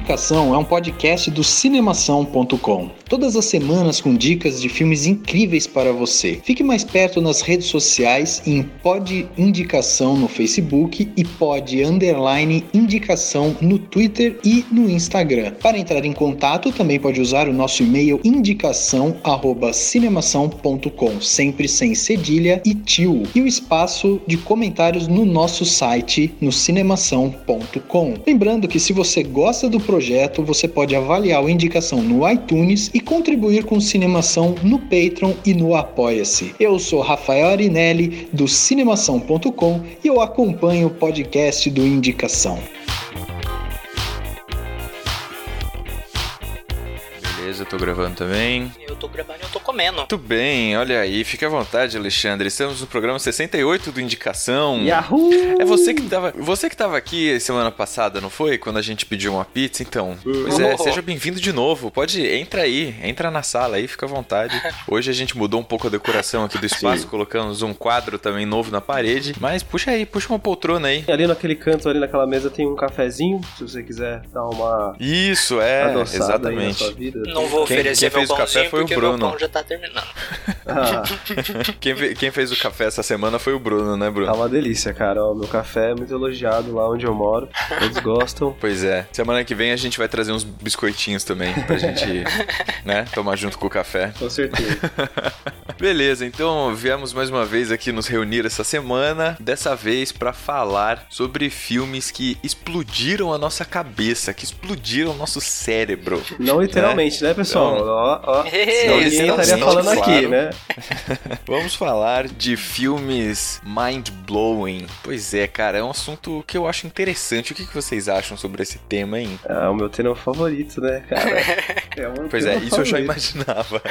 Indicação é um podcast do cinemação.com. Todas as semanas com dicas de filmes incríveis para você. Fique mais perto nas redes sociais em Pod Indicação no Facebook e Pod Underline Indicação no Twitter e no Instagram. Para entrar em contato, também pode usar o nosso e-mail indicação@cinemação.com, sempre sem cedilha e tio. E o espaço de comentários no nosso site no cinemação.com. Lembrando que se você gosta do projeto, você pode avaliar o Indicação no iTunes e contribuir com Cinemação no Patreon e no Apoia-se. Eu sou Rafael Arinelli do cinemação.com e eu acompanho o podcast do Indicação. Tô gravando também. Eu tô gravando e eu tô comendo. Muito bem, olha aí, fique à vontade, Alexandre. Estamos no programa 68 do Indicação. Yahoo! É você que tava, você que tava aqui semana passada, não foi? Quando a gente pediu uma pizza, então. Pois é, Oh. seja bem-vindo de novo. Pode entra aí, entra na sala aí, fica à vontade. Hoje a gente mudou um pouco a decoração aqui do espaço, colocamos um quadro também novo na parede. Mas puxa aí, puxa uma poltrona aí. Ali naquele canto, ali naquela mesa, tem um cafezinho. Se você quiser dar uma Isso, é, adoçada aí na exatamente. sua vida. Não vou Quem- oferecer quem fez meu o café pãozinho foi o porque Bruno. meu pão já tá terminando. Ah, Quem, quem fez o café essa semana foi o Bruno, né, tá Bruno? uma delícia, cara. Ó, meu café é muito elogiado lá onde eu moro. Todos gostam. Pois é. Semana que vem a gente vai trazer uns biscoitinhos também pra gente, né, tomar junto com o café. Com certeza. Beleza, então viemos mais uma vez aqui nos reunir essa semana, dessa vez pra falar sobre filmes que explodiram a nossa cabeça, que explodiram o nosso cérebro. Não literalmente, né, pessoal? Então- Ó, ó. Não, Senão ninguém estaria falando claro. aqui, né? Vamos falar de filmes mind-blowing. Pois é, cara, é um assunto que eu acho interessante. O que que vocês acham sobre esse tema, hein? É o meu tema favorito, né, cara? É um Pois é, isso eu já favorito. imaginava.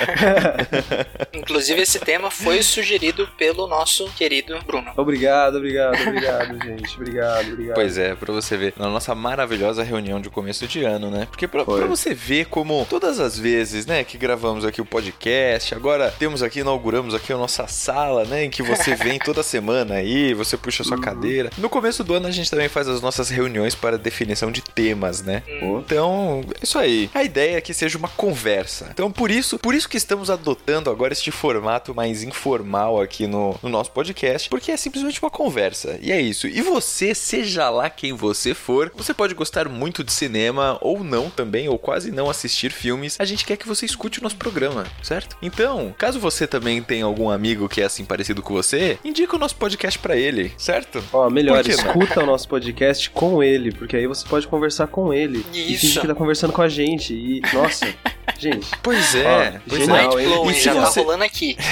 Inclusive, esse tema foi sugerido pelo nosso querido Bruno. Obrigado, obrigado, obrigado, gente. Obrigado, obrigado. Pois é, pra você ver, na nossa maravilhosa reunião de começo de ano, né? Porque pra, pra você ver como todas as vezes, né, que gravamos aqui o podcast, agora temos aqui, inauguramos aqui a nossa sala, né, em que você vem toda semana aí, você puxa a Uhum. sua cadeira. No começo do ano a gente também faz as nossas reuniões para definição de temas, né? Pô, Então, é isso aí. A ideia é que seja uma conversa. Então, por isso, por isso que estamos adotando agora este formato mais informal aqui no, no nosso podcast, porque é simplesmente uma conversa. E é isso. E você, seja lá quem você for, você pode gostar muito de cinema ou não também, ou quase não assistir filmes. A gente quer que você escute o nosso programa, certo? Então, caso você também tenha algum amigo que é assim parecido com você, indica o nosso podcast pra ele, certo? Ó, melhor, não? escuta o nosso podcast com ele, porque aí você pode conversar com ele. E Isso. finge que tá conversando com a gente. E, nossa, gente. Pois é, Ó, pois genial, é. hein? Mind blowing, E se já tá você- rolando aqui.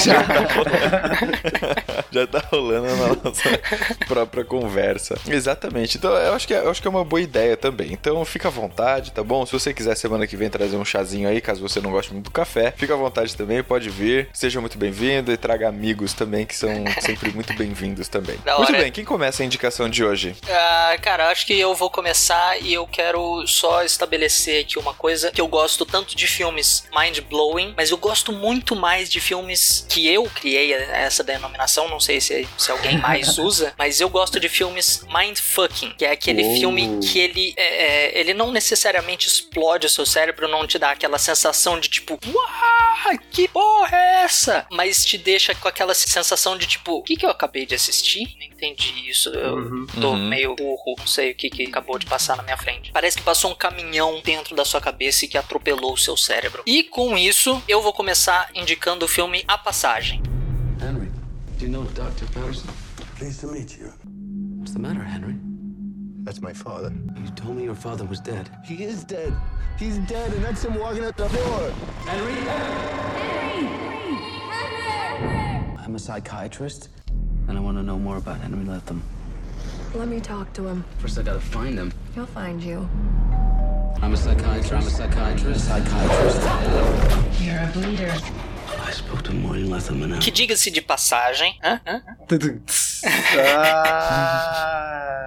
Já tá rolando na nossa própria conversa. Exatamente. Então, eu acho, que, é- eu acho que é uma boa ideia também. Então, fica à vontade, tá bom? Se você quiser semana que vem trazer um chazinho aí, caso você não goste muito do café, fica à vontade também, pode vir. Seja muito bem-vindo e traga amigos também, que são sempre muito bem-vindos também. Da Muito hora. bem, quem começa a indicação de hoje? Ah, cara, acho que eu vou começar e eu quero só estabelecer aqui uma coisa que eu gosto tanto de filmes mind-blowing, mas eu gosto muito mais de filmes que eu criei essa denominação, não sei se, se alguém mais usa, mas eu gosto de filmes mindfucking, que é aquele Oh. filme que ele, é, é, ele não necessariamente explode o seu cérebro, não te dá aquela sensação de tipo, uau, que porra é essa? Mas te deixa com aquela sensação de tipo, o que, que eu acabei de assistir? Não entendi isso, eu Uhum. tô Uhum. meio burro, não sei o que, que acabou de passar na minha frente. Parece que passou um caminhão dentro da sua cabeça e que atropelou o seu cérebro. E com isso, eu vou começar indicando o filme A Passagem. Henry, do you know Dr. Patterson? Pleased to meet you. What's the matter, Henry? That's my father. You told me your father was dead. He is dead. He's dead, and that's him walking out the door. I'm a psychiatrist, and I want to know more about Henry Latham. Let me talk to him. First, I gotta find him. He'll find you. I'm a psychiatrist. I'm a psychiatrist. Psychiatrist. You're a bleeder. I spoke to Morning Letterman. Que diga-se de passagem, hã? Hã? Ah.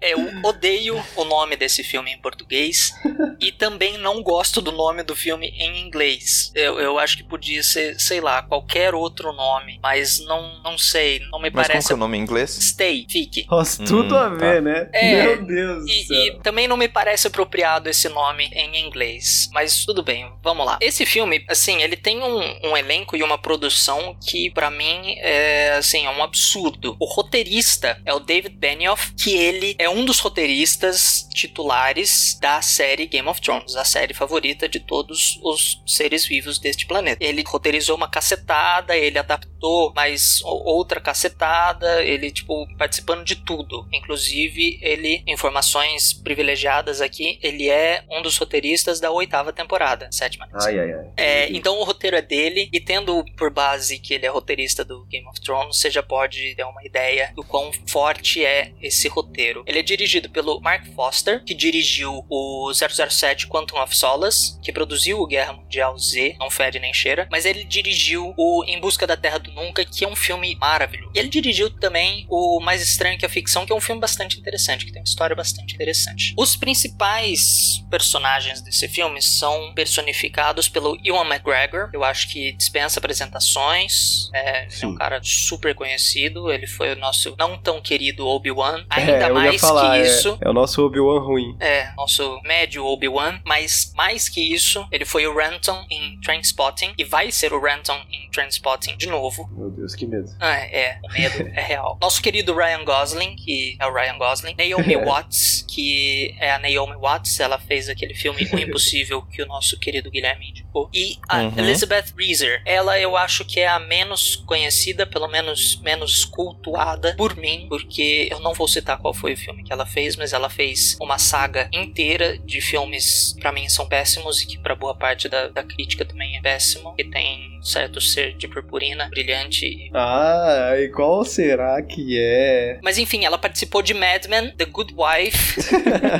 Eu odeio o nome desse filme em português e também não gosto do nome do filme em inglês. Eu, eu acho que podia ser, sei lá, qualquer outro nome, mas não, não sei, não me Mas como parece. que é o nome em inglês? Stay, fique. Nossa, tudo Hum, a ver, né? É, Meu Deus do E, céu. e também não me parece apropriado esse nome em inglês. Mas tudo bem, vamos lá. Esse filme, assim, ele tem um, um elenco e uma produção que, pra mim, é, assim, é um absurdo. O roteirista é o David Benioff, que ele é um dos roteiristas titulares da série Game of Thrones, a série favorita de todos os seres vivos deste planeta. Ele roteirizou uma cacetada, ele adaptou mais outra cacetada, ele, tipo, participando de tudo. Inclusive, ele, informações privilegiadas aqui, ele é um dos roteiristas da oitava temporada, sétima. Ai, ai, ai. É, então o roteiro é dele, e tendo por base que ele é roteirista do Game of Thrones, você já pode ter uma ideia do quão forte é esse roteiro. Ele é dirigido pelo Mark Foster, que dirigiu o 007 Quantum of Solace, que produziu o Guerra Mundial Z, não fede nem cheira, mas ele dirigiu o Em Busca da Terra do Nunca, que é um filme maravilhoso. E ele dirigiu também o Mais Estranho que a Ficção, que é um filme bastante interessante, que tem uma história bastante interessante. Os principais personagens desse filme são personificados pelo Ewan McGregor. Eu acho que dispensa apresentações. É, é um cara super conhecido. Ele foi o nosso não tão querido Obi-Wan. Ainda é, eu ia mais falar, que é- isso. É, o nosso Obi-Wan ruim. É, nosso médio Obi-Wan, mas mais que isso, ele foi o Renton em Trainspotting e vai ser o Renton em Trainspotting de novo. Meu Deus, que medo. Ah, é, o medo é real. Nosso querido Ryan Gosling, que é o Ryan Gosling. Naomi Watts, que é a Naomi Watts, ela fez aquele filme O Impossível que o nosso querido Guilherme indicou. E a Uhum. Elizabeth Reeser, ela eu acho que é a menos conhecida, pelo menos menos cultuada por mim, porque eu não vou citar qual foi o filme que ela fez, mas ela fez uma saga inteira de filmes pra mim são péssimos e que pra boa parte da, da crítica também é péssimo, que tem um certo ser de purpurina brilhante Ah, e qual será que é? mas enfim, ela participou de Mad Men, The Good Wife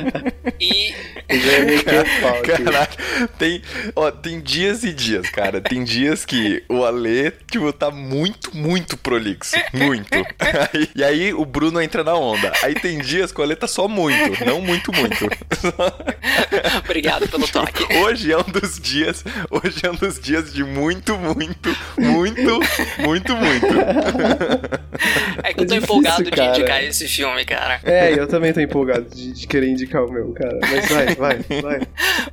e aqui. Caraca, tem, ó, tem dias e dias, cara. Tem dias que o Ale, tipo, tá muito, muito prolixo. Muito. Aí- e aí o Bruno entra na onda. Aí tem dias Ale tá só muito, não muito, muito. obrigado pelo toque. Hoje é um dos dias, hoje é um dos dias de muito, muito, muito, muito, muito. É que eu tô É difícil, empolgado de cara. indicar esse filme, cara. É, eu também tô empolgado de, de querer indicar o meu, cara. Mas vai, vai, vai.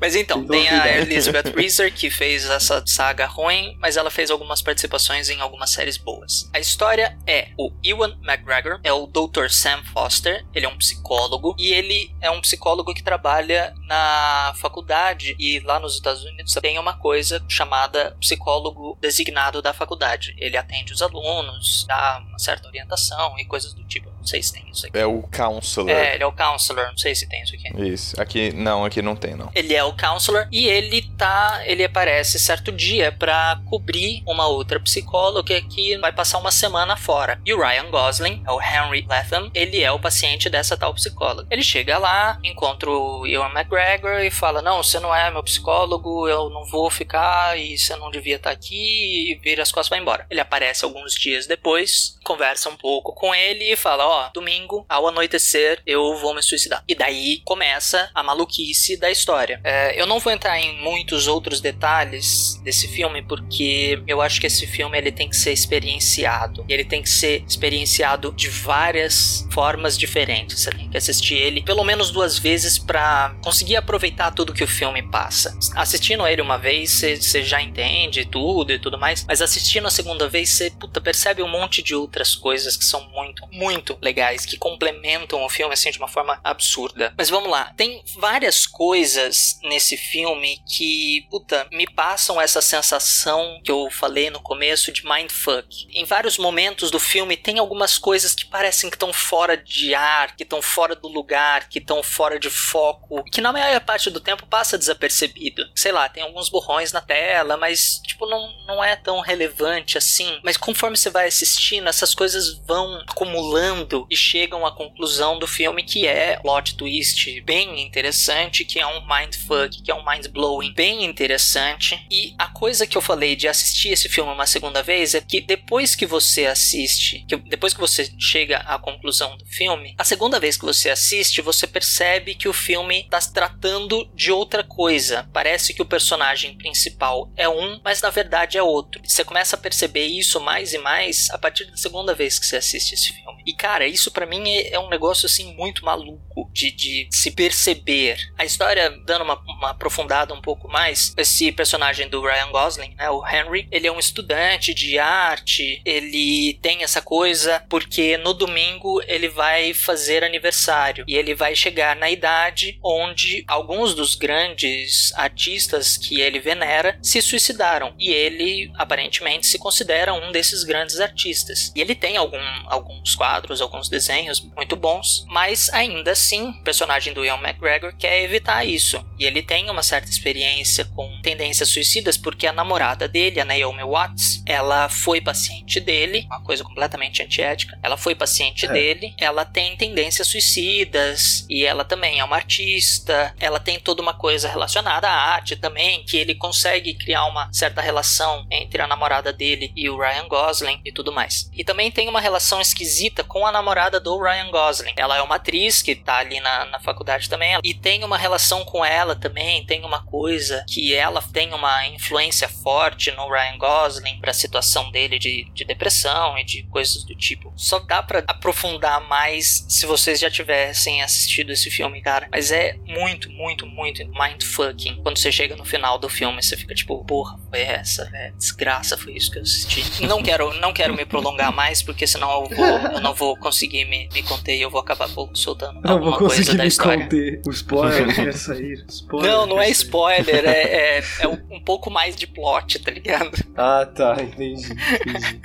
Mas então, Então, tem a cuidado. Elizabeth Reeser que fez essa saga ruim, mas ela fez algumas participações em algumas séries boas. A história é o Ewan McGregor, é o Dr. Sam Foster, ele é um psicólogo e ele é um psicólogo que trabalha na faculdade e lá nos Estados Unidos tem uma coisa chamada psicólogo designado da faculdade. Ele atende os alunos, dá uma certa orientação e coisas do tipo. Não sei se tem isso aqui. É o counselor. É, ele é o counselor, não sei se tem isso aqui. Isso. Aqui, não, aqui não tem, não. Ele é o counselor e ele tá, ele aparece certo dia pra cobrir uma outra psicóloga que vai passar uma semana fora. E o Ryan Gosling, é o Henry Latham, ele é o paciente dessa tal psicóloga. Ele chega lá, encontra o Ewan McGregor e fala: "Não, você não é meu psicólogo, eu não vou ficar e você não devia estar aqui", e vira as costas e vai embora. Ele aparece alguns dias depois, conversa um pouco com ele e fala: "Ó, domingo ao anoitecer eu vou me suicidar". E daí começa a maluquice da história. É, eu não vou entrar em muitos outros detalhes desse filme porque eu acho que esse filme ele tem que ser experienciado. E ele tem que ser experienciado de várias formas diferentes. Você tem que assistir ele pelo menos duas vezes pra conseguir aproveitar tudo que o filme passa. Assistindo ele uma vez, você- já entende tudo e tudo mais, mas assistindo a segunda vez, você percebe um monte de outras coisas que são muito, muito legais, que complementam o filme assim de uma forma absurda. Mas vamos lá, tem várias coisas nesse filme que, puta, me passam essa sensação que eu falei no começo de mindfuck. Em vários momentos do filme tem algumas coisas que parecem que estão fora de ar, que estão fora do lugar, que estão fora de foco, que na maior parte do tempo passa desapercebido. Sei lá, tem alguns borrões na tela, mas tipo não, não é tão relevante assim. Mas conforme você vai assistindo, essas coisas vão acumulando e chegam à conclusão do filme que é plot twist bem interessante, que é um mindfuck, que é um mind blowing bem interessante. E a coisa que eu falei de assistir esse filme uma segunda vez é que depois que você assiste, que depois que você chega à conclusão do filme, a segunda vez que você assiste, você percebe que o filme está tratando de outra coisa. Parece que o personagem principal é um, mas na verdade é outro. Você começa a perceber isso mais e mais a partir da segunda vez que você assiste esse filme. E cara, isso para mim é, é, um negócio assim muito maluco de, de se perceber. A história, dando uma, uma, aprofundada um pouco mais, esse personagem do Ryan Gosling, né, o Henry, ele é um estudante de arte, ele tem essa coisa porque no domingo ele vai fazer aniversário e ele vai chegar na idade onde alguns dos grandes artistas que ele venera se suicidaram e ele aparentemente se considera um desses grandes artistas. E ele tem algum, alguns quadros quadros, alguns desenhos muito bons, mas ainda assim, o personagem do Ian McGregor quer evitar isso. E ele tem uma certa experiência com tendências suicidas porque a namorada dele, a Naomi Watts, ela foi paciente dele, uma coisa completamente antiética. Ela foi paciente é. dele, ela tem tendências suicidas e ela também é uma artista. Ela tem toda uma coisa relacionada à também, que ele consegue criar uma certa relação entre a namorada dele e o Ryan Gosling e tudo mais. E também tem uma relação esquisita com a namorada do Ryan Gosling. Ela é uma atriz que tá ali na, na faculdade também e tem uma relação com ela também, tem uma coisa que ela tem uma influência forte no Ryan Gosling para a situação dele de, de depressão e de coisas do tipo. Só dá para aprofundar mais se vocês já tivessem assistido esse filme, cara. Mas é muito, muito, muito mindfucking. Quando você chega no final do filme, você fica tipo, porra, foi essa, é desgraça, foi isso que eu assisti. Não quero, não quero me prolongar mais, porque senão eu vou, eu não vou conseguir me, me conter e eu vou acabar soltando não alguma vou coisa da me história. Conter. O spoiler quer sair. Spoiler não, não é sair. spoiler, é, é, é, um pouco mais de plot, tá ligado? Ah, tá, entendi. entendi.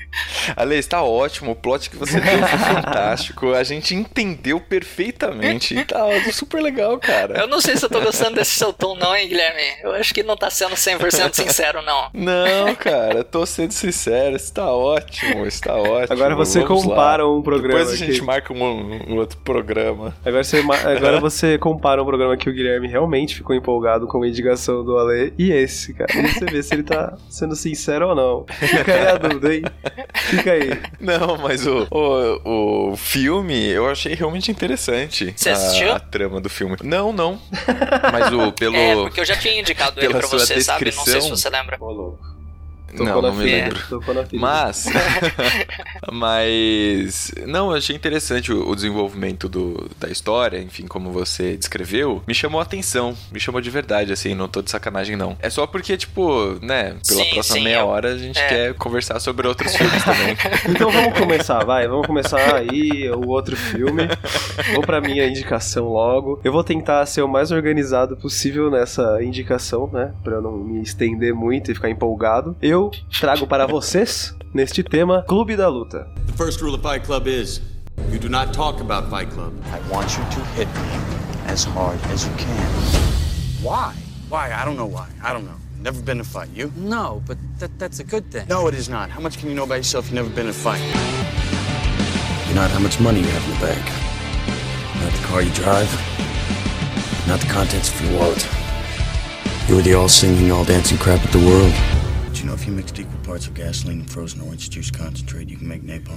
Ale, está ótimo, o plot que você deu foi fantástico, a gente entendeu perfeitamente, tá super legal, cara. Eu não sei se eu tô gostando desse seu tom não, hein, Guilherme? Eu acho que não tá sendo 100% sincero, não. Não, cara, tô sendo sincero, está ótimo, está ótimo. Agora você Vamos compara lá. um programa Depois a gente que... marca um, um, outro programa. Agora você, agora você compara um programa que o Guilherme realmente ficou empolgado com a indicação do Ale e esse, cara. E você vê se ele tá sendo sincero ou não. Fica aí a dúvida, hein? Fica aí. Não, mas o, o, o filme eu achei realmente interessante. Você assistiu? A, a trama do filme. Não, não. Mas o pelo. É, porque eu já tinha indicado ele pra você, sabe? Não sei se você lembra. Ô, louco. Tocou não, não me lembro. É. Mas. mas. Não, eu achei interessante o, o, desenvolvimento do, da história, enfim, como você descreveu. Me chamou a atenção. Me chamou de verdade, assim, não tô de sacanagem, não. É só porque, tipo, né, pela sim, próxima sim, meia eu... hora a gente é. quer conversar sobre outros filmes também. então vamos começar, vai. Vamos começar aí o outro filme. Vou pra minha indicação logo. Eu vou tentar ser o mais organizado possível nessa indicação, né? Pra eu não me estender muito e ficar empolgado. Eu trago para vocês, neste tema, Clube da Luta. The first rule of Fight Club is you do not talk about Fight Club. I want you to hit me as hard as you can. Why? Why? I don't know why. I don't know. Never been a fight. You? No, but that, that's a good thing. No, it is not. How much can you know about yourself? You've never been a fight. You're not how much money you have in the bank. Not the car you drive. Not the contents of your wallet. You're the all singing, all dancing crap of the world. You know if you mixed equal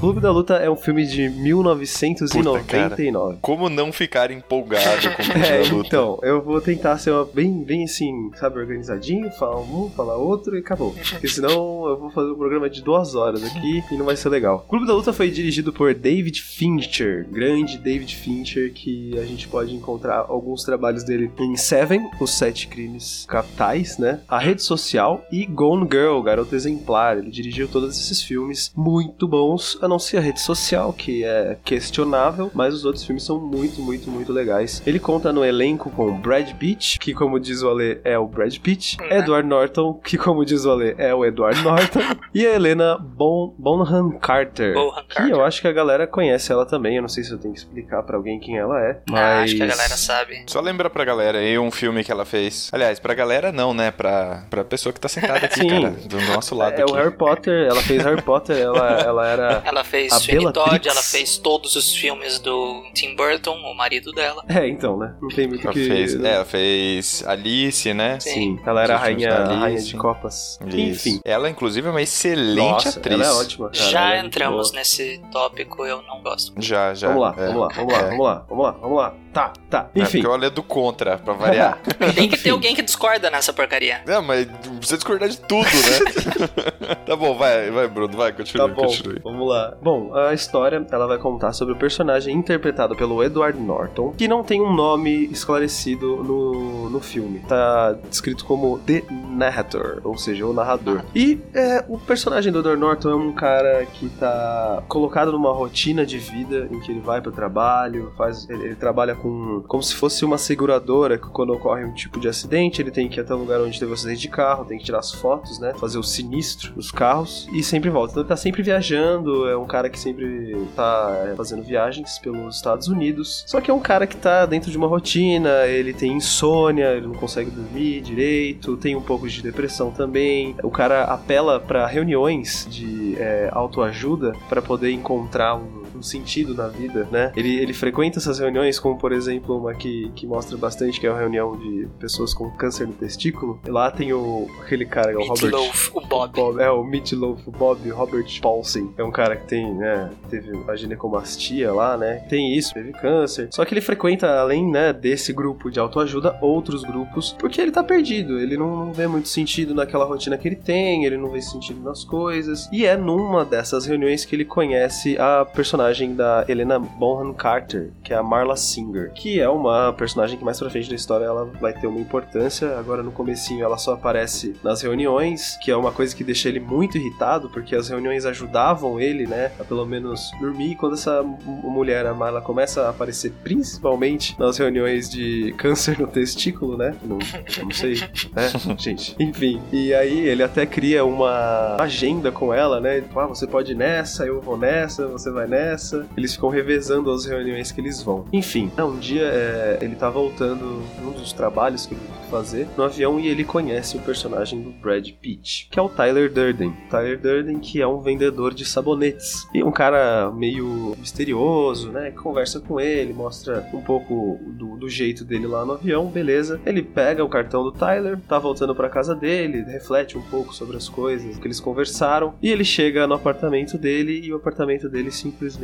Clube da Luta é um filme de 1999. Puta, como não ficar empolgado com o Clube é, da Luta? Então, eu vou tentar ser uma, bem, bem assim, sabe, organizadinho, falar um, falar outro e acabou. Porque senão eu vou fazer um programa de duas horas aqui e não vai ser legal. O Clube da Luta foi dirigido por David Fincher, grande David Fincher, que a gente pode encontrar alguns trabalhos dele em Seven, Os Sete Crimes Capitais, né? A Rede Social e Gone Girl, Garoto Exemplar. Ele dirigiu todos esses filmes muito bons, a não ser a Rede Social, que é questionável, mas os outros filmes são muito, muito, muito legais. Ele conta no elenco com Brad Pitt, que como diz o Ale é o Brad Pitt, Edward Norton, que como diz o Ale é o Edward Norton, e a Helena bon Bonham Carter, Bonham que Carter. eu acho que a galera conhece ela também. Eu não sei se eu tenho que explicar pra alguém quem ela é, mas Ah, acho que a galera sabe. Só lembra pra galera aí um filme que ela fez. Aliás, pra galera não, né? Pra, pra pessoa que tá sentada aqui, Sim, cara. do nosso lado É. o Harry Potter, ela fez Harry Potter, ela, ela era. Ela fez A Sweeney Todd, ela fez todos os filmes do Tim Burton, o marido dela. É, então, né? Não tem muito o Ela que. fez, é, ela fez Alice, né? Sim, ela era a rainha, a rainha Alice. de copas. Isso. Enfim. Ela, inclusive, é uma excelente Nossa, atriz. ela é ótima. cara, ela Já é muito entramos boa. nesse tópico, eu não gosto. Já, já. Vamos lá, é. vamos lá, vamos lá, É. vamos lá, vamos lá, vamos lá. Tá, tá. É, Enfim. porque eu é do contra, pra variar. Tem que ter alguém que discorda nessa porcaria. Não, mas precisa discordar de tudo, né? tá bom, vai, vai, Bruno, vai, Tá continue, bom, continue. vamos lá. Bom, a história ela vai contar sobre o personagem interpretado pelo Edward Norton, que não tem um nome esclarecido no, no filme. Tá descrito como The Narrator, ou seja, o narrador. E é, o personagem do Edward Norton é um cara que tá colocado numa rotina de vida em que ele vai pro trabalho, faz, ele, ele trabalha com como se fosse uma seguradora que quando ocorre um tipo de acidente, ele tem que ir até o lugar onde teve o acidente de carro, tem que tirar as fotos, né? Fazer o sinistro dos carros e sempre volta. Então ele tá sempre viajando, é um cara que sempre tá é, fazendo viagens pelos Estados Unidos. Só que é um cara que tá dentro de uma rotina, ele tem insônia, ele não consegue dormir direito, tem um pouco de depressão também. O cara apela pra reuniões de é, autoajuda para poder encontrar um um sentido na vida, né? Ele, ele frequenta essas reuniões, como por exemplo uma que, que mostra bastante, que é a reunião de pessoas com câncer no testículo. E lá tem o aquele cara, que é o Robert... Meatloaf, o Bob. Bob, é, o Meatloaf, o Bob Robert Paulsen. É um cara que tem, né, teve a ginecomastia lá, né? Tem isso, teve câncer. Só que ele frequenta, além, né, desse grupo de autoajuda, outros grupos, porque ele tá perdido. Ele não, não vê muito sentido naquela rotina que ele tem, ele não vê sentido nas coisas. E é numa dessas reuniões que ele conhece a personagem da Helena Bonham Carter, que é a Marla Singer, que é uma personagem que mais pra frente da história ela vai ter uma importância. Agora no comecinho ela só aparece nas reuniões, que é uma coisa que deixa ele muito irritado, porque as reuniões ajudavam ele, né, a pelo menos dormir. E quando essa mulher, a Marla, começa a aparecer principalmente nas reuniões de câncer no testículo, né, não, não sei, né, gente. Enfim, e aí ele até cria uma agenda com ela, né, tipo, ah, você pode ir nessa, eu vou nessa, você vai nessa. Eles ficam revezando as reuniões que eles vão. Enfim, né, um dia é, ele tá voltando num dos trabalhos que ele tem que fazer no avião e ele conhece o personagem do Brad Pitt, que é o Tyler Durden. Tyler Durden, que é um vendedor de sabonetes. E um cara meio misterioso, né? Conversa com ele, mostra um pouco do, do jeito dele lá no avião, beleza. Ele pega o cartão do Tyler, tá voltando pra casa dele, reflete um pouco sobre as coisas que eles conversaram. E ele chega no apartamento dele e o apartamento dele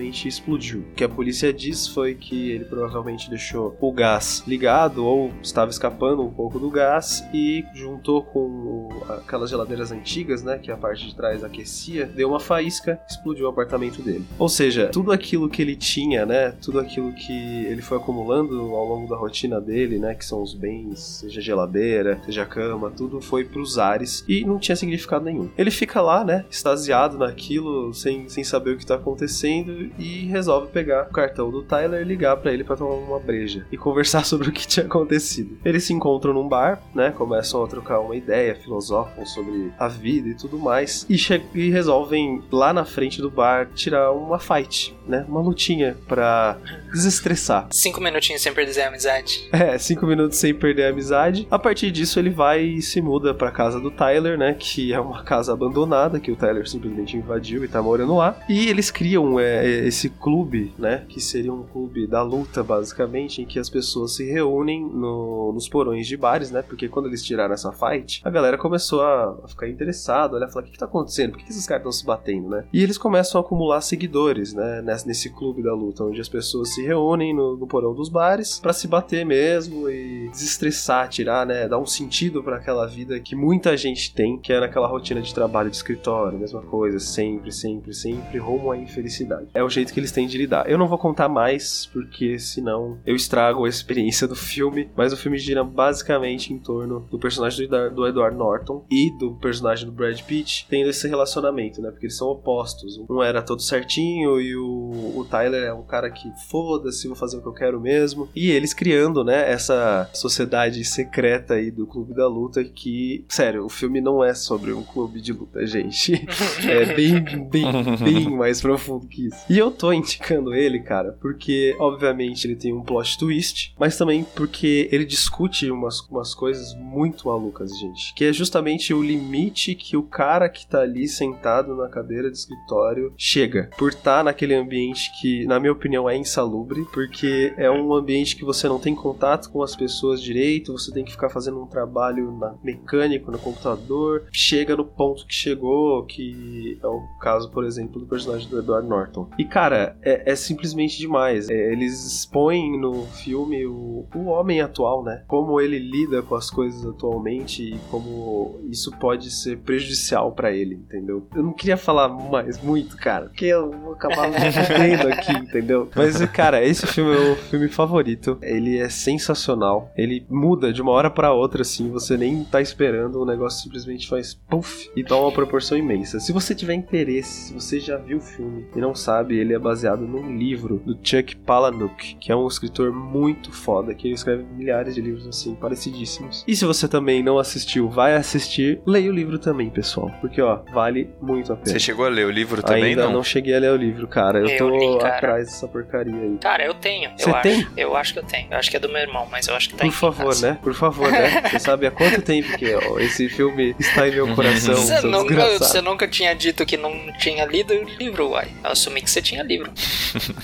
simplesmente explodiu. O que a polícia diz foi que ele provavelmente deixou o gás ligado ou estava escapando um pouco do gás e juntou com aquelas geladeiras antigas, né, que a parte de trás aquecia, deu uma faísca, explodiu o apartamento dele. Ou seja, tudo aquilo que ele tinha, né, tudo aquilo que ele foi acumulando ao longo da rotina dele, né, que são os bens, seja geladeira, seja cama, tudo foi pros ares e não tinha significado nenhum. Ele fica lá, né, extasiado naquilo, sem, sem saber o que tá acontecendo e resolve pegar o cartão do Tyler e ligar pra ele pra tomar uma breja e conversar sobre o que tinha acontecido. Eles se encontram num bar, né, começam a trocar uma ideia, filosofam sobre a vida e tudo mais e, e resolvem lá na frente do bar tirar uma fight, né, uma lutinha pra desestressar. Cinco minutinhos sem perder a amizade. É, cinco minutos sem perder a amizade. A partir disso, ele vai e se muda pra casa do Tyler, né? Que é uma casa abandonada, que o Tyler simplesmente invadiu e tá morando lá. E eles criam é, esse clube, né? Que seria um clube da luta, basicamente, em que as pessoas se reúnem no- nos porões de bares, né? Porque quando eles tiraram essa fight, a galera começou a, ficar interessada, olhar e falar: o que, que tá acontecendo? Por que, que esses caras estão se batendo, né? E eles começam a acumular seguidores, né? Nesse, nesse clube da luta, onde as pessoas se reúnem no, no porão dos bares pra se bater mesmo e desestressar, tirar, né? Dar um sentido pra aquela vida que muita gente tem, que é naquela rotina de trabalho de escritório, mesma coisa, sempre, sempre, sempre, rumo à infelicidade. É o jeito que eles têm de lidar. Eu não vou contar mais, porque senão eu estrago a experiência do filme, mas o filme gira basicamente em torno do personagem do Edward Norton e do personagem do Brad Pitt tendo esse relacionamento, né? Porque eles são opostos. Um era todo certinho e o, o Tyler é um cara que foda-se, vou fazer o que eu quero mesmo. E eles criando, né, essa sociedade secreta aí do Clube da Luta que, sério, o filme não é sobre um clube de luta, gente. É bem, bem, bem mais profundo que isso. E eu tô indicando ele, cara, porque, obviamente, ele tem um plot twist, mas também porque ele discute umas, umas coisas muito malucas, gente. Que é justamente o limite que o cara que tá ali sentado na cadeira de escritório chega. Por estar naquele ambiente que, na minha opinião, é insalubre, porque é um ambiente que você não tem contato com as pessoas direito, você tem que ficar fazendo um trabalho na, mecânico no computador, chega no ponto que chegou, que é o caso, por exemplo, do personagem do Edward Norton. E, cara, é, é simplesmente demais. É, eles expõem no filme o, o homem atual, né? Como ele lida com as coisas atualmente e como isso pode ser prejudicial para ele, entendeu? Eu não queria falar mais muito, cara, porque eu vou acabar vendo aqui, entendeu? Mas, cara, esse filme é o filme favorito. Ele é sensacional. Ele muda de uma hora para outra, assim. Você nem tá esperando, o negócio simplesmente faz puff e toma uma proporção imensa. Se você tiver interesse, se você já viu o filme e não sabe, ele é baseado num livro do Chuck Palahniuk, que é um escritor muito foda, que ele escreve milhares de livros assim, parecidíssimos. E se você também não assistiu, vai assistir, leia o livro também, pessoal, porque ó, vale muito a pena. Você chegou a ler o livro também, Ainda não? não cheguei a ler o livro, cara. Eu, Eu tô li, cara. atrás dessa porcaria aí. Cara, eu tenho. Você eu tem? acho. Eu acho que eu tenho. Eu acho que é do meu irmão, mas eu acho que tá Por em favor, casa. né? Por favor, né? Você sabe há quanto tempo que ó, esse filme está em meu coração, Você nunca, você nunca tinha dito que não tinha lido o livro, uai. Eu assumi que você tinha livro.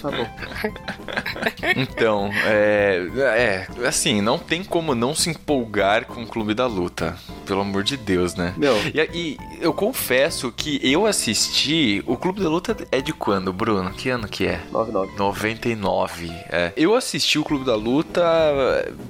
Tá bom. Então, é, é. Assim, não tem como não se empolgar com o Clube da Luta. Pelo amor de Deus, né? Não, E, e eu confesso que eu assisti. O Clube da Luta é de quando, Bruno? Que ano que é? 99. 99, é. Eu assisti o Clube da Luta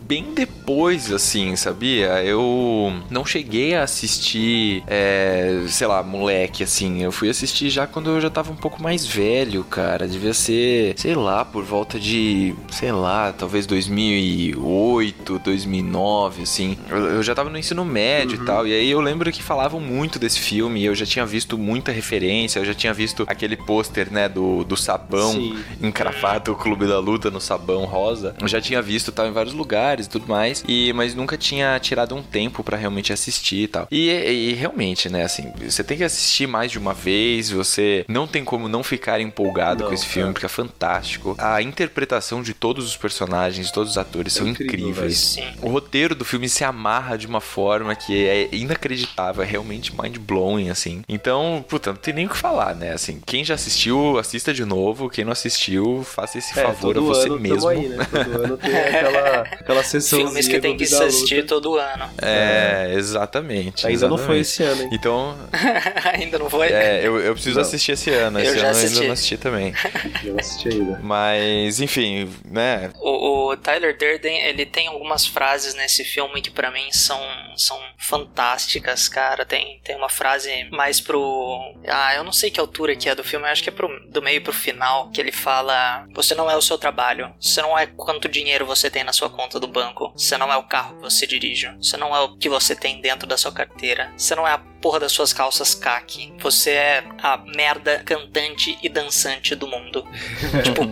bem depois, assim, sabia? Eu não cheguei a assistir, é, sei lá, moleque, assim. Eu fui assistir já quando eu já tava um pouco mais velho, cara. Devia ser, sei lá, por volta de, sei lá, talvez 2008, 2009, assim. Eu, eu já tava no ensino médio e tal. E aí eu lembro que falavam muito desse filme. e Eu já tinha visto muita referência. Eu já tinha visto aquele pôster, né, do, do sabão Sim. encravado o Clube da Luta no sabão rosa. Eu já tinha visto tal em vários lugares e tudo mais, e mas nunca tinha tirado um tempo pra realmente assistir e tal. E, e realmente, né, assim, você tem que assistir mais de uma vez, você não tem como não ficar empolgado Não, com esse filme, cara. porque é fantástico. A interpretação de todos os personagens, de todos os atores são É incrível, incríveis. Sim. O roteiro do filme se amarra de uma forma que é inacreditável, é realmente mind-blowing, assim. Então, puta, não tem nem o que falar, né? Assim, quem já assistiu, assista de novo. Quem não assistiu, faça esse É, favor a você ano mesmo. aí, né? Todo ano tem aquela, aquela sessão Filmes que tem que se assistir todo ano. É, exatamente. Ainda não foi exatamente. esse ano, hein? Então, Ainda não foi? é, eu, eu preciso Não. assistir esse ano. Eu Esse já ano eu assisti. ainda não assisti também. Eu não assisti ainda. Mas, enfim, né? O, o Tyler Durden, ele tem algumas frases nesse filme que pra mim são, são fantásticas, cara. Tem, tem uma frase mais pro... Ah, eu não sei que altura que é do filme, eu acho que é pro, do meio pro final, que ele fala... Você não é o seu trabalho, você não é quanto dinheiro você tem na sua conta do banco, você não é o carro que você dirige, você não é o que você tem dentro da sua carteira, você não é a porra das suas calças caqui, você é a merda cantante e dançante do mundo. tipo,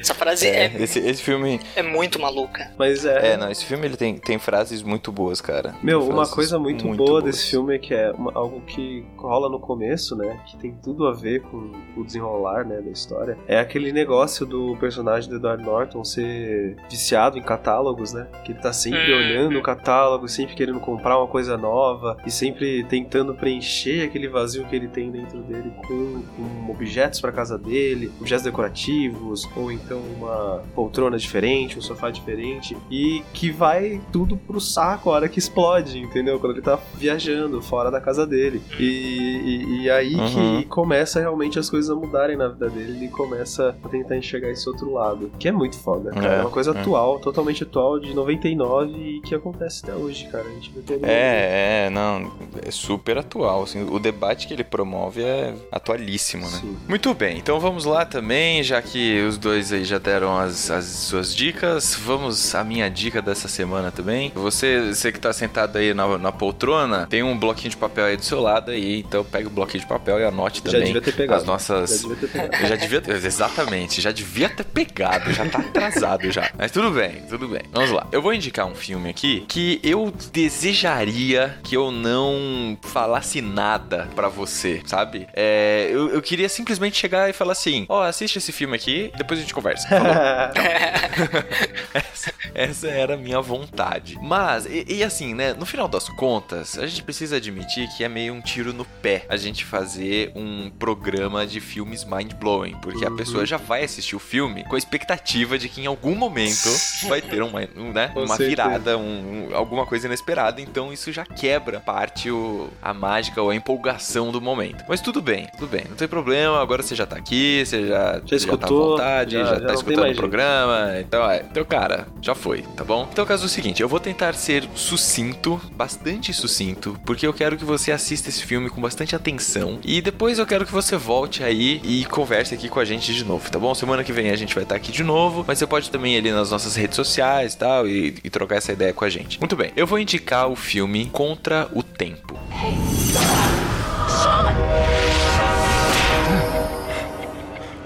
essa frase É, é, esse, esse filme. é muito maluca. Mas é. É, não, esse filme ele tem, tem frases muito boas, cara. Meu, uma coisa muito, boa boas. desse filme é que é uma- algo que rola no começo, né? Que tem tudo a ver com o desenrolar, né, da história. É aquele negócio do personagem do Edward Norton ser viciado em catálogos, né? Que ele tá sempre Hum. olhando o catálogo, sempre querendo comprar uma coisa nova e sempre tentando preencher aquele vazio que ele tem dentro dele com, com objetos pra casa dele, objetos decorativos, ou então uma poltrona diferente, um sofá diferente, e que vai tudo pro saco a hora que explode, entendeu? Quando ele tá viajando fora da casa dele. E, e, e aí Uhum. que começa realmente as coisas a mudarem na vida dele, ele começa a tentar enxergar esse outro lado, que é muito foda, cara. É, É, uma coisa é. atual, totalmente atual, de 99 e que acontece até hoje, cara. A gente vê todo. É, é, não, é super atual, assim, o debate que ele promove é atualíssimo, né? Sim. Muito bem, então vamos lá também, já que os dois aí já deram as, as suas dicas, vamos à minha dica dessa semana também. Você, você que tá sentado aí na, na poltrona, tem um bloquinho de papel aí do seu lado aí, então pega o bloquinho de papel e anote Já também devia ter pegado. as nossas... Já devia ter pegado. Já devia exatamente, já devia ter pegado, já tá atrasado já. Mas tudo bem, tudo bem. Vamos lá. Eu vou indicar um filme aqui que eu desejaria que eu não falasse nada pra você, sabe? É, eu, eu queria simplesmente chegar e falar assim: ó, assiste esse filme aqui, depois a gente conversa. Falou? essa, essa era a minha vontade. Mas, e, e assim, né? No final das contas, a gente precisa admitir que é meio um tiro no pé a gente fazer um programa de filmes mind-blowing, porque a pessoa já vai assistir o filme com a expectativa de que em algum momento vai ter uma, um, né, Com uma certeza. virada, um- um- alguma coisa inesperada, então isso já quebra parte o, a mágica ou a empolgação do momento. Mas tudo bem, tudo bem, não tem problema, agora você já tá aqui, você já, já tá à escutou, vontade, já- já, já tá escutando o programa, então, é, então, cara, já foi, tá bom? Então, o caso é o seguinte, eu vou tentar ser sucinto, bastante sucinto, porque eu quero que você assista esse filme com bastante atenção e depois eu quero que você volte aí e converse aqui com a gente de novo, tá bom? Semana que vem a gente vai estar aqui de novo, mas você pode também ir ali nas nossas redes sociais e tal e, e trocar essa ideia com a gente. Muito bem, eu vou indicar o filme Contra o Tempo.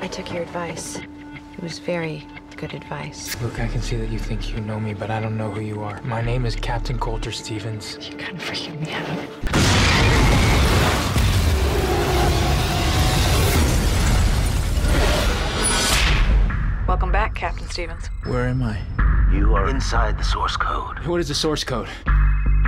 I took your advice. It was very good advice. Look, I can see that you think you know me, but I don't know who you are. My name is Captain Coulter Stevens. You're kind of freaking me out. Welcome back, Captain Stevens. Where am I? You are inside the source code. What is the source code?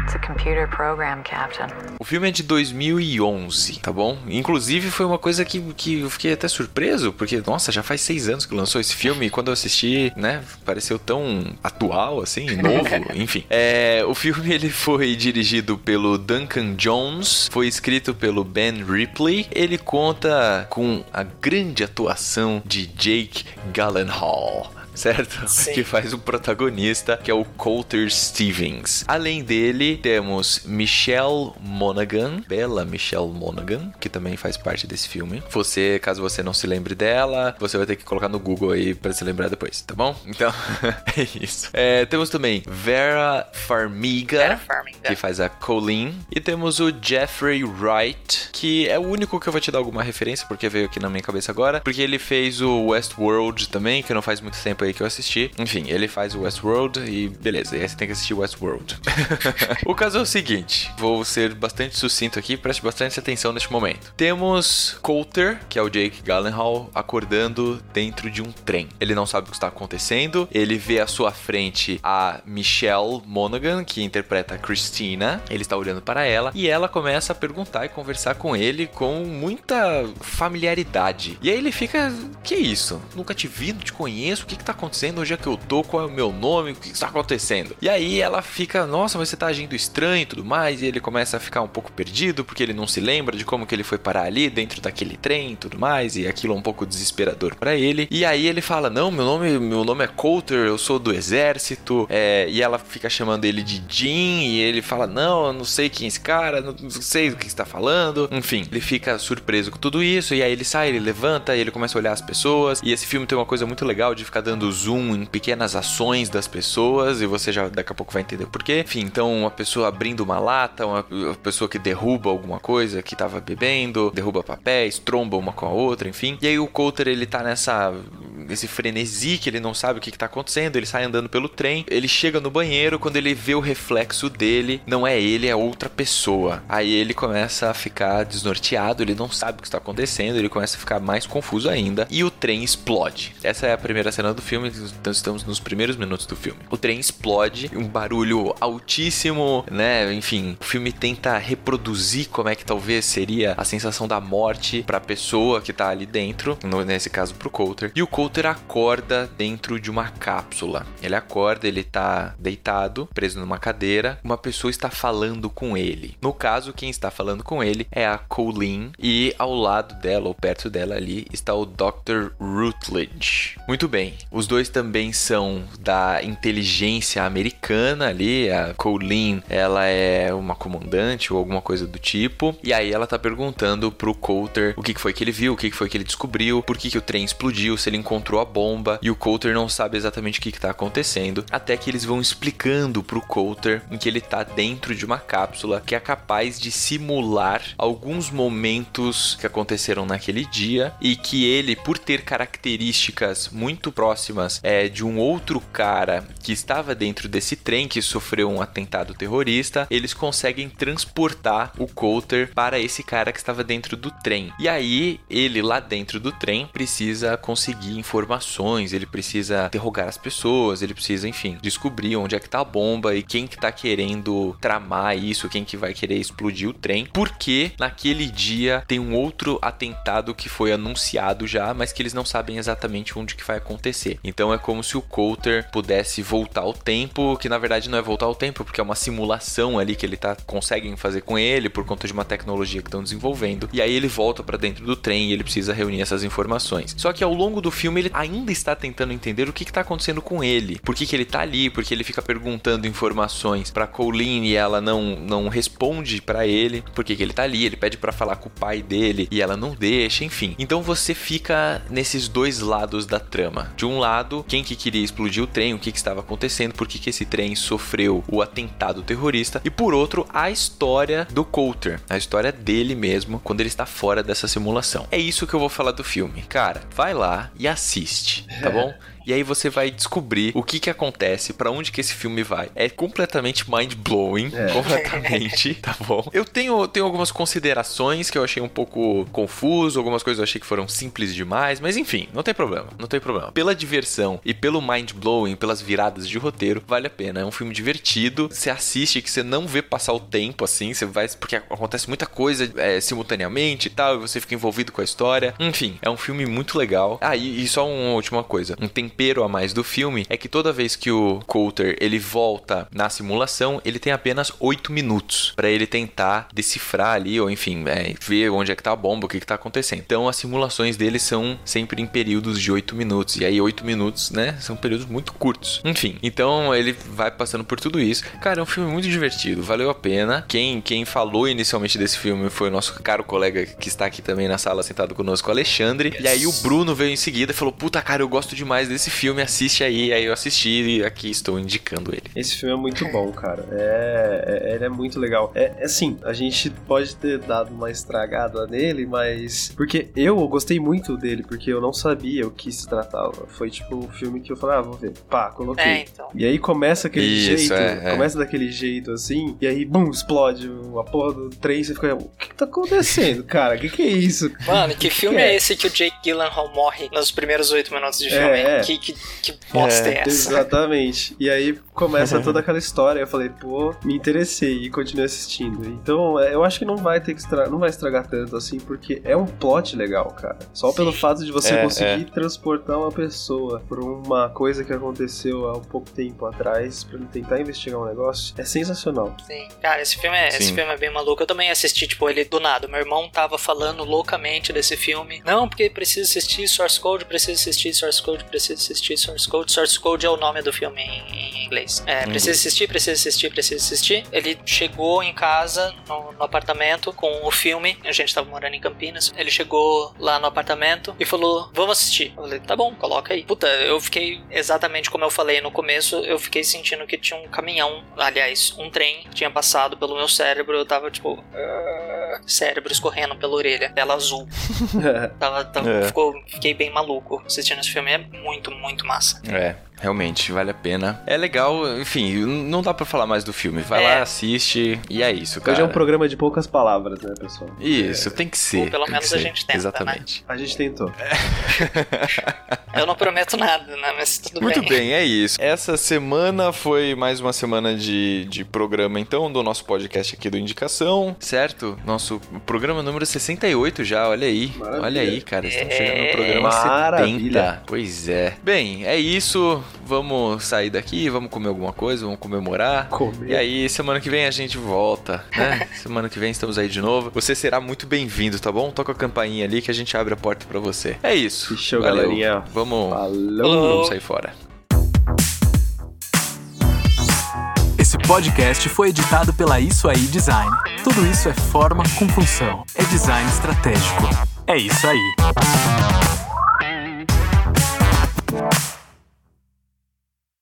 It's a computer program, Captain. O filme é de 2011, tá bom? Inclusive foi uma coisa que, que eu fiquei até surpreso, porque, nossa, já faz seis anos que lançou esse filme e quando eu assisti, né, pareceu tão atual, assim, novo, enfim. É, o filme ele foi dirigido pelo Duncan Jones, foi escrito pelo Ben Ripley, ele conta com a grande atuação de Jake Gyllenhaal. Certo? Sim. Que faz o protagonista, que é o Coulter Stevens. Além dele, temos Michelle Monaghan, bela Michelle Monaghan, que também faz parte desse filme. Você, caso você não se lembre dela, você vai ter que colocar no Google aí pra se lembrar depois, tá bom? Então, é isso. É, temos também Vera Farmiga, Vera Farmiga. que faz a Colleen. E temos o Jeffrey Wright, que é o único que eu vou te dar alguma referência, porque veio aqui na minha cabeça agora. Porque ele fez o Westworld também, que não faz muito tempo aí que eu assisti. Enfim, ele faz o Westworld e beleza, e aí você tem que assistir Westworld. o caso é o seguinte, vou ser bastante sucinto aqui, preste bastante atenção neste momento. Temos Coulter, que é o Jake Gyllenhaal, acordando dentro de um trem. Ele não sabe o que está acontecendo, ele vê à sua frente a Michelle Monaghan, que interpreta a Christina. Ele está olhando para ela e ela começa a perguntar e conversar com ele com muita familiaridade. E aí ele fica: Que isso? Nunca te vi, não te conheço, o que, que tá acontecendo? Onde é que eu tô? Qual é o meu nome? O que, está acontecendo? E aí ela fica: Nossa, mas você tá agindo estranho e tudo mais. E ele começa a ficar um pouco perdido porque ele não se lembra de como que ele foi parar ali dentro daquele trem e tudo mais. E aquilo é um pouco desesperador para ele. E aí ele fala: Não, meu nome, meu nome é Coulter, eu sou do exército. É, e ela fica chamando ele de Jim. E ele fala: Não, eu não sei quem é esse cara, não, não sei do que está falando. Enfim, ele fica surpreso com tudo isso. E aí ele sai, ele levanta, ele começa a olhar as pessoas. E esse filme tem uma coisa muito legal de ficar dando zoom em pequenas ações das pessoas. E você já daqui a pouco vai entender por quê. Enfim, então uma pessoa abrindo uma lata, uma pessoa que derruba alguma coisa que tava bebendo, derruba papéis, tromba uma com a outra, enfim. E aí o Coulter ele tá nessa nesse frenesi que ele não sabe o que, que tá acontecendo, ele sai andando pelo trem, ele chega no banheiro, quando ele vê o reflexo dele, não é ele, é outra pessoa. Aí ele começa a ficar desnorteado, ele não sabe o que está acontecendo, ele começa a ficar mais confuso ainda, e o trem explode. Essa é a primeira cena do filme, então estamos nos primeiros minutos do filme. O trem explode, um barulho altíssimo, né? Enfim, o filme tenta reproduzir como é que talvez seria a sensação da morte pra pessoa que tá ali dentro, no- nesse caso pro Coulter. E o Coulter acorda dentro de uma cápsula. Ele acorda, ele tá deitado, preso numa cadeira, uma pessoa está falando com ele. No caso, quem está falando com ele é a Colleen e ao lado dela, ou perto dela ali, está o Dr. Rutledge. Muito bem, os dois também são da inteligência americana ali, a Colleen, ela é uma comandante ou alguma coisa do tipo, e aí ela tá perguntando pro Coulter o que foi que ele viu, o que foi que ele descobriu, por que que o trem explodiu, se ele encontrou a bomba. E o Coulter não sabe exatamente o que, que tá acontecendo, até que eles vão explicando pro Coulter em que ele tá dentro de uma cápsula que é capaz de simular alguns momentos que aconteceram naquele dia e que ele, por ter características muito próximas é, de um outro cara que estava dentro desse trem que sofreu um atentado terrorista, eles conseguem transportar o Coulter para esse cara que estava dentro do trem. E aí, ele lá dentro do trem precisa conseguir informações, ele precisa interrogar as pessoas, ele precisa, enfim, descobrir onde é que tá a bomba e quem que tá querendo tramar isso, quem que vai querer explodir o trem, porque naquele dia tem um outro atentado que foi anunciado já, mas que eles não sabem exatamente onde que vai acontecer. Então é como se o Coulter pudesse voltar ao tempo, que na verdade não é voltar ao tempo, porque é uma simulação ali que ele tá conseguem fazer com ele por conta de uma tecnologia que estão desenvolvendo. E aí ele volta para dentro do trem e ele precisa reunir essas informações. Só que ao longo do filme ele ainda está tentando entender o que está acontecendo com ele, por que, que ele tá ali, porque ele fica perguntando informações para Colleen e ela não não responde para ele, por que, que ele tá ali, ele pede para falar com o pai dele e ela não deixa, enfim. Então você fica nesses dois lados da trama. De um lado, quem que queria explodir o trem, o que, que estava acontecendo, por que, que esse trem sofreu o atentado terrorista, e por outro, a história do Coulter, a história dele mesmo, quando ele está fora dessa simulação. É isso que eu vou falar do filme. Cara, vai lá e assiste, tá bom? E aí você vai descobrir o que que acontece, para onde que esse filme vai. É completamente mind blowing, é. completamente, tá bom? Eu tenho, tenho algumas considerações que eu achei um pouco confuso, algumas coisas eu achei que foram simples demais, mas enfim, não tem problema, não tem problema. Pela diversão e pelo mind blowing, pelas viradas de roteiro, vale a pena. É um filme divertido, você assiste que você não vê passar o tempo assim, você vai porque acontece muita coisa é, simultaneamente e tal, e você fica envolvido com a história. Enfim, é um filme muito legal. Ah, e, e só uma última coisa, um tempero a mais do filme é que toda vez que o Coulter ele volta na simulação, ele tem apenas 8 minutos para ele tentar decifrar ali, ou enfim, é, ver onde é que tá a bomba, o que que tá acontecendo. Então as simulações dele são sempre em períodos de 8 minutos, e aí 8 minutos, né, são períodos muito curtos. Enfim, então ele vai passando por tudo isso. Cara, é um filme muito divertido, valeu a pena. Quem, quem falou inicialmente desse filme foi o nosso caro colega que está aqui também na sala sentado conosco, Alexandre. Yes. E aí o Bruno veio em seguida e falou: Puta, cara, eu gosto demais desse filme, assiste aí. Aí eu assisti e aqui estou indicando ele. Esse filme é muito bom, cara. É, é, ele é muito legal. É, é assim, a gente pode ter dado uma estragada nele, mas. Porque eu gostei muito dele, porque eu não sabia o que se tratava. Foi tipo um filme que eu falei, ah, vou ver. Pá, coloquei. É, então. E aí começa aquele Isso, jeito, é, é. começa daquele jeito assim, e aí, bum, explode a porra do trem, você fica, o que, que tá acontecendo, cara? O que, que é isso? Mano, que, que filme é? é? esse que o Jake Gyllenhaal morre nos primeiros oito minutos de filme? É, que, que, que bosta é, é, essa? Exatamente. E aí começa toda aquela história, eu falei, pô, me interessei e continuei assistindo. Então, é, eu acho que não vai ter que estragar, não vai estragar tanto assim, porque é um plot legal, cara. Só Sim. pelo fato de você conseguir transportar uma pessoa por uma coisa que aconteceu há um pouco tempo atrás, pra tentar investigar um negócio, é sensacional. Sim, cara, esse filme é, esse filme é bem maluco. Eu também assisti, tipo, ele do nada. Meu irmão tava falando loucamente desse filme. Não, porque precisa assistir Source Code, precisa assistir Source Code, precisa assistir Source Code. Source Code é o nome do filme em, em inglês. É, precisa assistir, precisa assistir, precisa assistir. Ele chegou em casa, no, no, apartamento, com o filme. A gente tava morando em Campinas. Ele chegou lá no apartamento e falou: Vamos assistir. Eu falei: Tá bom, coloca aí. Puta, eu fiquei exatamente como eu falei no começo. Eu fiquei sentindo que tinha um caminhão, aliás, um trem tinha passado pelo meu cérebro. Eu tava tipo. Uh, cérebro escorrendo pela orelha, tela azul. tava, tava, é. ficou, fiquei bem maluco assistindo esse filme. É muito, muito massa. É. Realmente, vale a pena. É legal, enfim, não dá para falar mais do filme. Vai é. lá, assiste e é isso, cara. Hoje é um programa de poucas palavras, né, pessoal? Isso, é. tem que ser. Ou pelo menos a gente tenta, Exatamente. Né? A gente tentou. Eu não prometo nada, né, mas tudo Muito bem. Muito bem, é isso. Essa semana foi mais uma semana de, de programa, então, do nosso podcast aqui do Indicação, certo? Nosso programa número 68 já, olha aí. Maravilha. Olha aí, cara, estamos é... chegando no programa Maravilha. 70. Pois é. Bem, é isso vamos sair daqui, vamos comer alguma coisa, vamos comemorar. Comer. E aí, semana que vem a gente volta, né? semana que vem estamos aí de novo. Você será muito bem-vindo, tá bom? Toca a campainha ali que a gente abre a porta para você. É isso. Show, galerinha. Vamos, vamos sair fora. Esse podcast foi editado pela Isso Aí Design. Tudo isso é forma com função. É design estratégico. É isso aí. Bye.